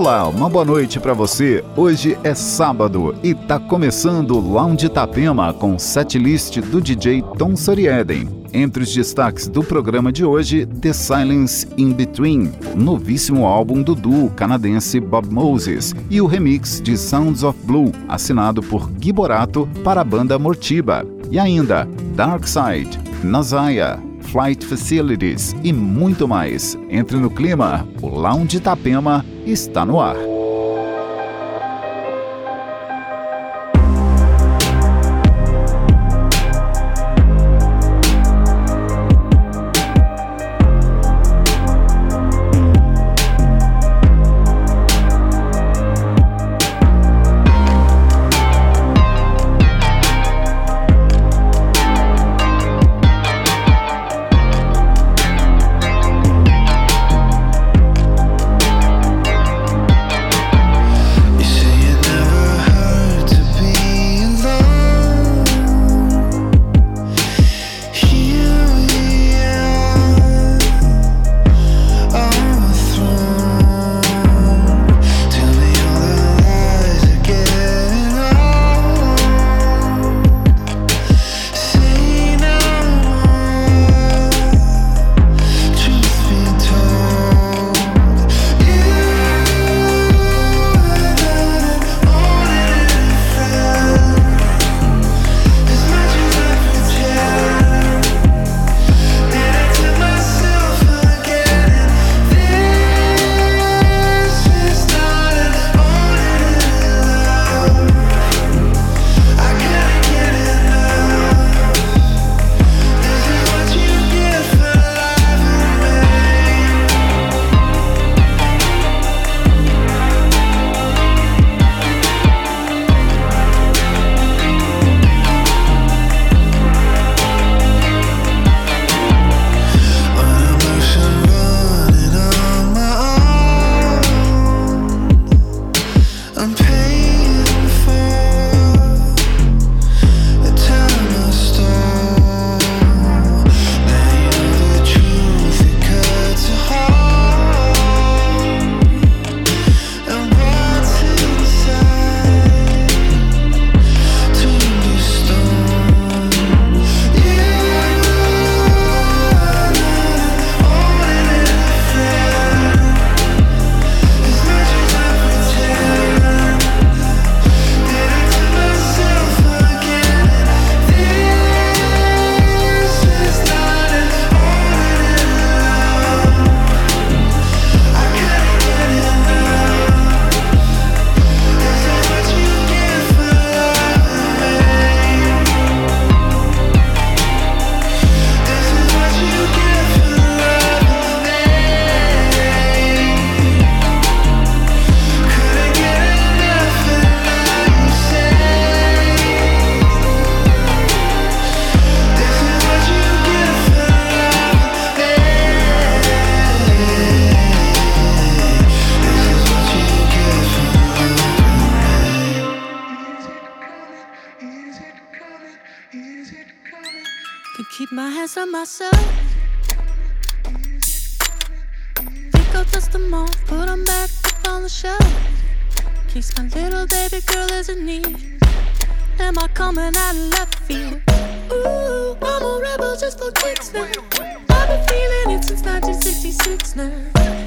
Olá, uma boa noite para você. Hoje é sábado e tá começando o Lounge Tapema com setlist do DJ Tom Sorieden. Entre os destaques do programa de hoje, The Silence in Between, novíssimo álbum do duo canadense Bob Moses, e o remix de Sounds of Blue, assinado por Gui Borato para a banda Mortiba. E ainda, Dark Side, Nazaya, Flight Facilities e muito mais. Entre no clima, o Lounge Tapema está no ar. confidence on myself. Think I'll dust them off, put them back up on the shelf. Keeps my little baby girl as a need. Am I coming out of left field? Ooh, I'm a rebel just for kicks now. I've been feeling it since 1966 now.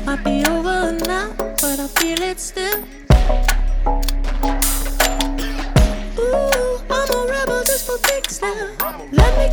Might be over now, but I feel it still.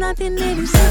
Like it's 1986.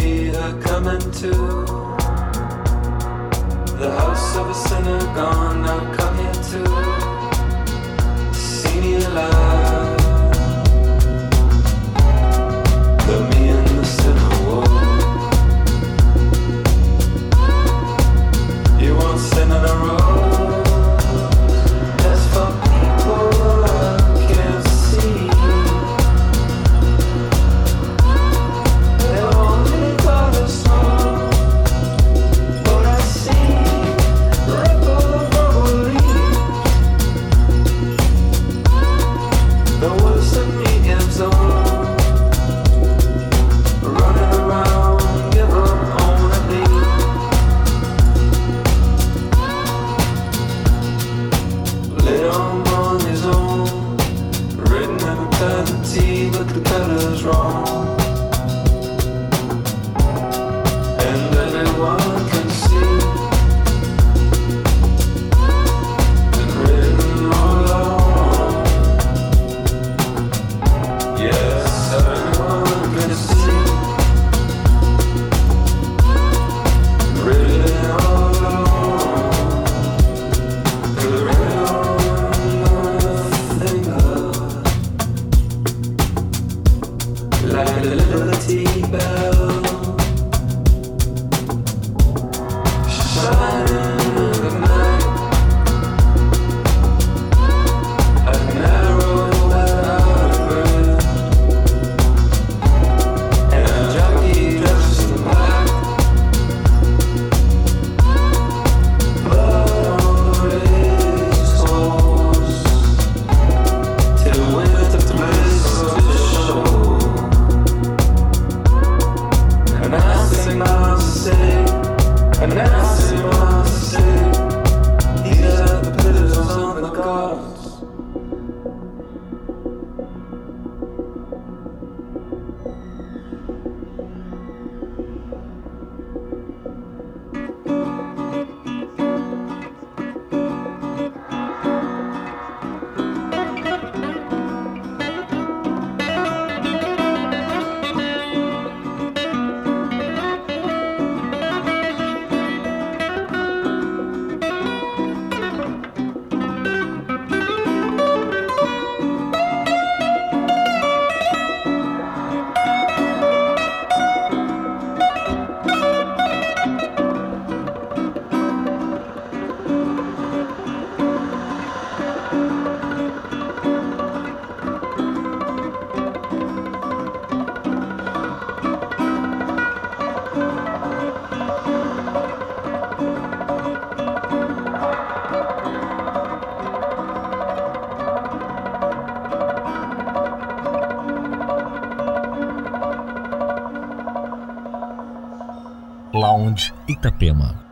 see her coming to the house of a sinner gone. I'll come here too. See me alive. Itapema.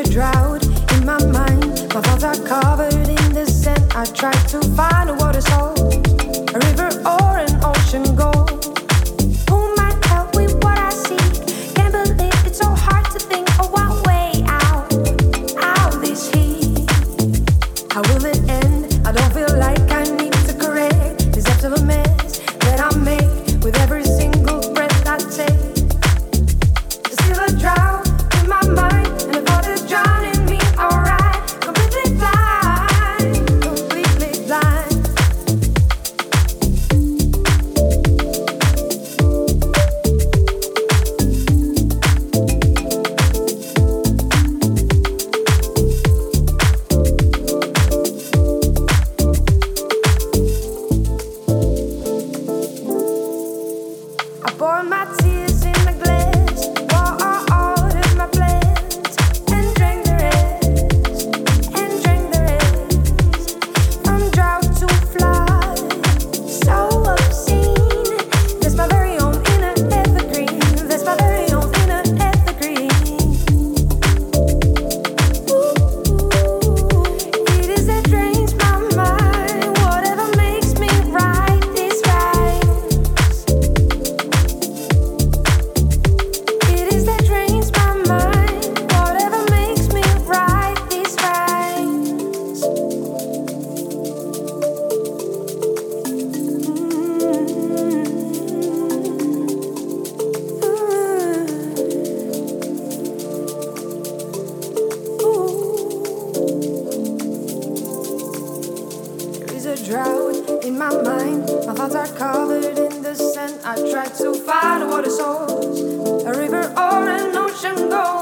a drought in my mind. My thoughts are covered in the sand. I try to find a water source. in my mind. My thoughts are covered in the sand. I try to find water source, a river or an ocean gold.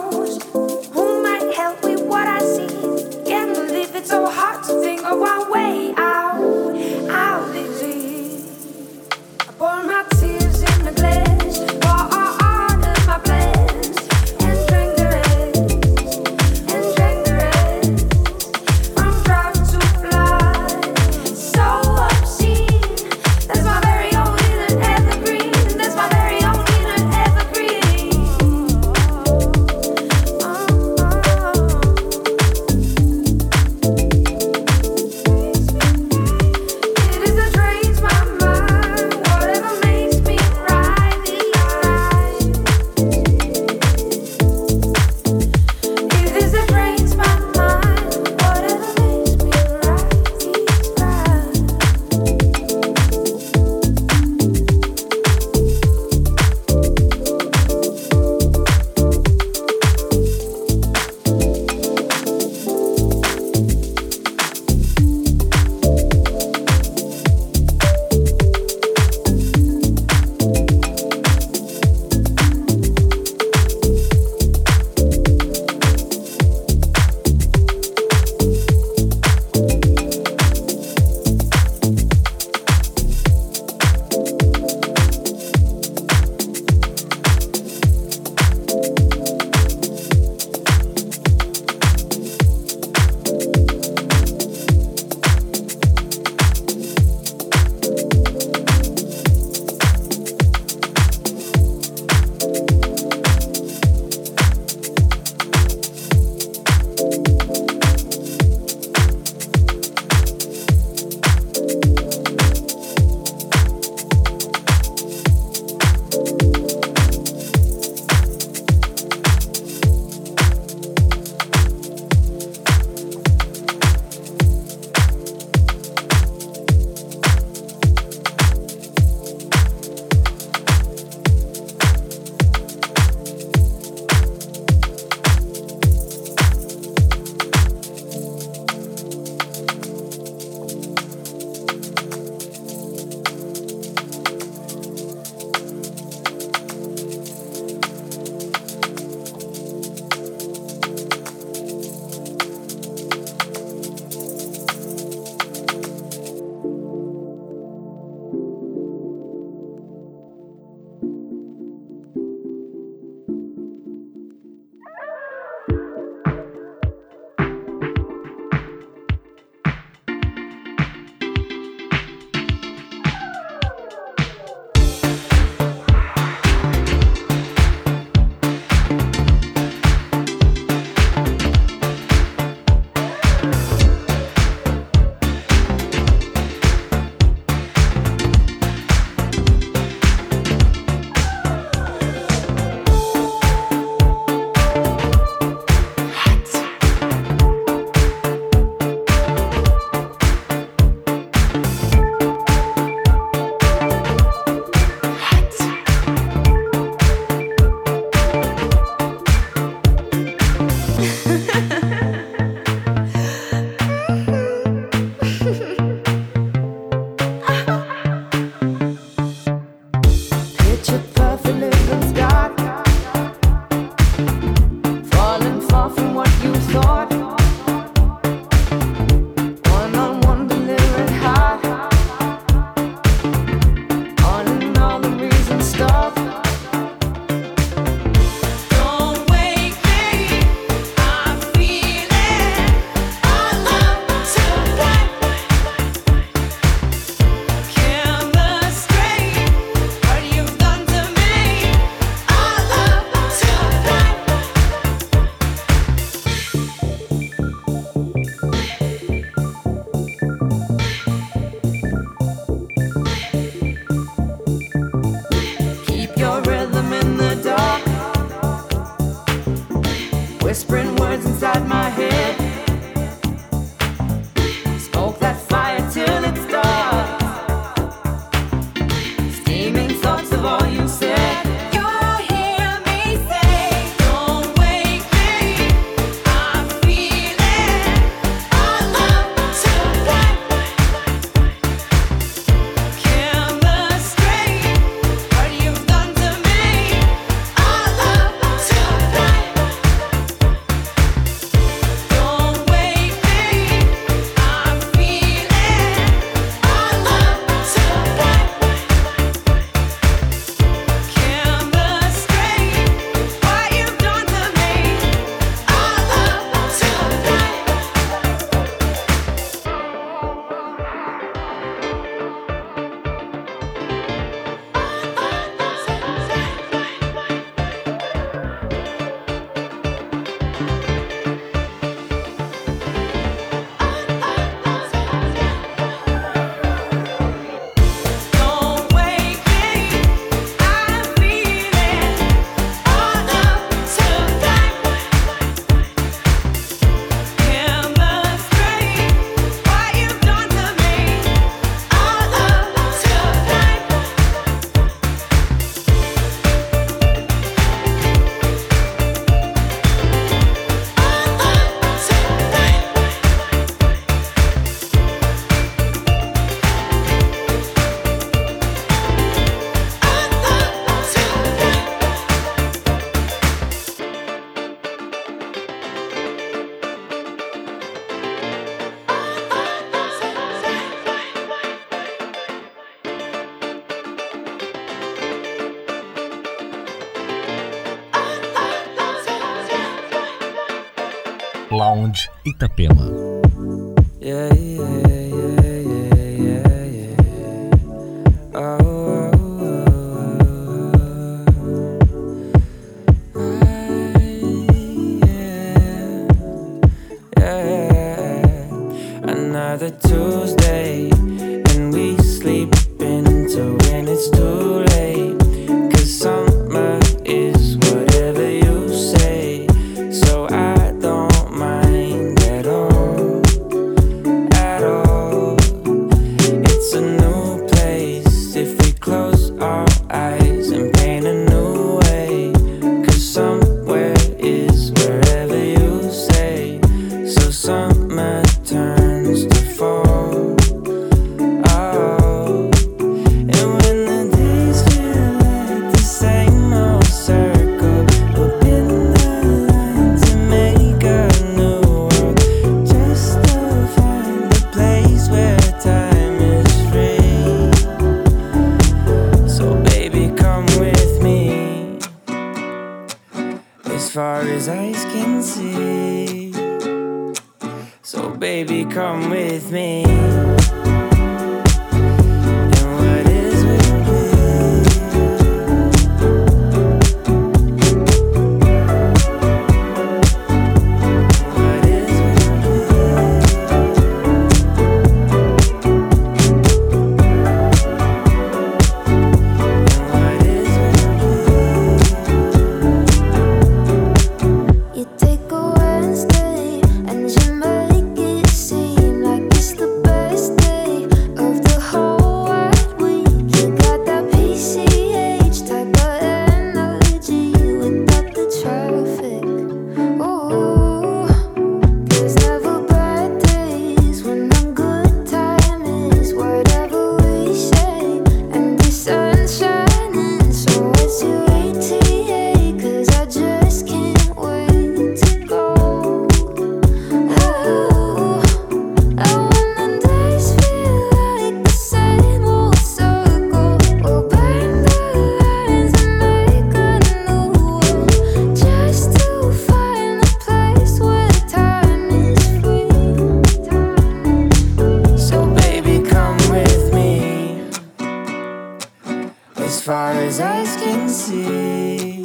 far as eyes can see.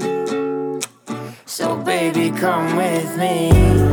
So, baby, come with me.